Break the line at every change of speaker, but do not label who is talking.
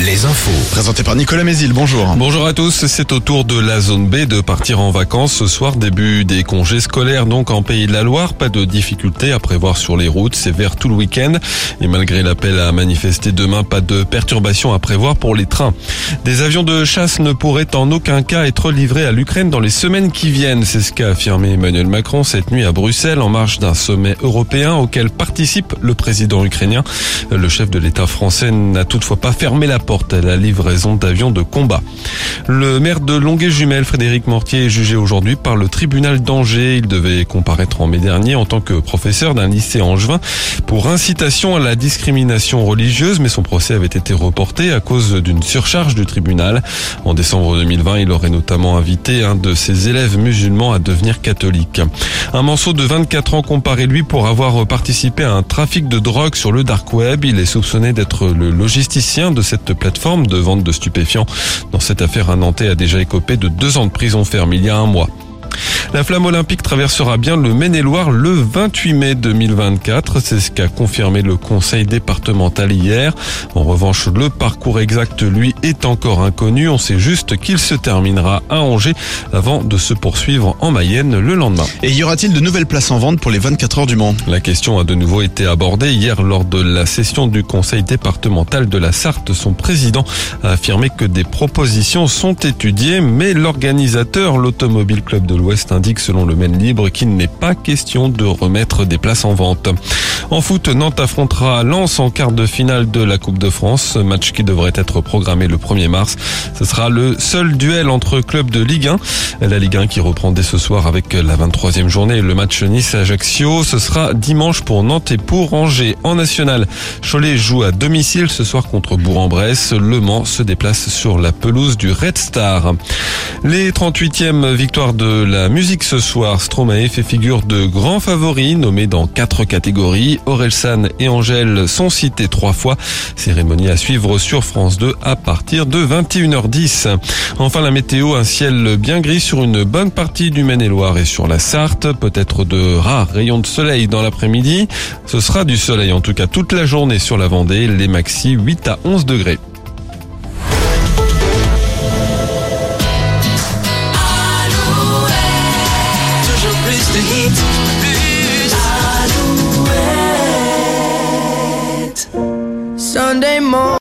les infos.
Présenté par Nicolas Mézil, bonjour.
Bonjour à tous, c'est au tour de la zone B de partir en vacances ce soir, début des congés scolaires donc en Pays de la Loire. Pas de difficultés à prévoir sur les routes, c'est vert tout le week-end. Et malgré l'appel à manifester demain, pas de perturbations à prévoir pour les trains. Des avions de chasse ne pourraient en aucun cas être livrés à l'Ukraine dans les semaines qui viennent. C'est ce qu'a affirmé Emmanuel Macron cette nuit à Bruxelles en marge d'un sommet européen auquel participe le président ukrainien. Le chef de l'État français n'a toutefois pas fermé la porte à la livraison d'avions de combat. Le maire de Longuet-Jumelles, Frédéric Mortier, est jugé aujourd'hui par le tribunal d'Angers. Il devait comparaître en mai dernier en tant que professeur d'un lycée angevin pour incitation à la discrimination religieuse, mais son procès avait été reporté à cause d'une surcharge du tribunal. En décembre 2020, il aurait notamment invité un de ses élèves musulmans à devenir catholique. Un morceau de 24 ans comparé lui pour avoir participé à un trafic de drogue sur le dark web. Il est soupçonné d'être le logisticien de cette plateforme de vente de stupéfiants. Dans cette affaire, un Nantais a déjà écopé de deux ans de prison ferme il y a un mois. La flamme olympique traversera bien le Maine-et-Loire le 28 mai 2024. C'est ce qu'a confirmé le conseil départemental hier. En revanche, le parcours exact, lui, est encore inconnu. On sait juste qu'il se terminera à Angers avant de se poursuivre en Mayenne le lendemain.
Et y aura-t-il de nouvelles places en vente pour les 24 heures du Mans?
La question a de nouveau été abordée hier lors de la session du conseil départemental de la Sarthe. Son président a affirmé que des propositions sont étudiées, mais l'organisateur, l'Automobile Club de l'Ouest, indique selon le Maine Libre qu'il n'est pas question de remettre des places en vente. En foot, Nantes affrontera Lens en quart de finale de la Coupe de France, match qui devrait être programmé le 1er mars. Ce sera le seul duel entre clubs de Ligue 1. La Ligue 1 qui reprend dès ce soir avec la 23e journée le match Nice-Ajaccio. Ce sera dimanche pour Nantes et pour Angers. En national, Cholet joue à domicile ce soir contre Bourg-en-Bresse. Le Mans se déplace sur la pelouse du Red Star. Les 38e victoires de la musique ce soir, Stromae fait figure de grands favoris nommés dans quatre catégories. Orelsan et Angèle sont cités trois fois. Cérémonie à suivre sur France 2 à partir de 21h10. Enfin la météo, un ciel bien gris sur une bonne partie du Maine-et-Loire et sur la Sarthe. Peut-être de rares rayons de soleil dans l'après-midi. Ce sera du soleil en tout cas toute la journée sur la Vendée. Les maxi 8 à 11 degrés.
Sunday morning.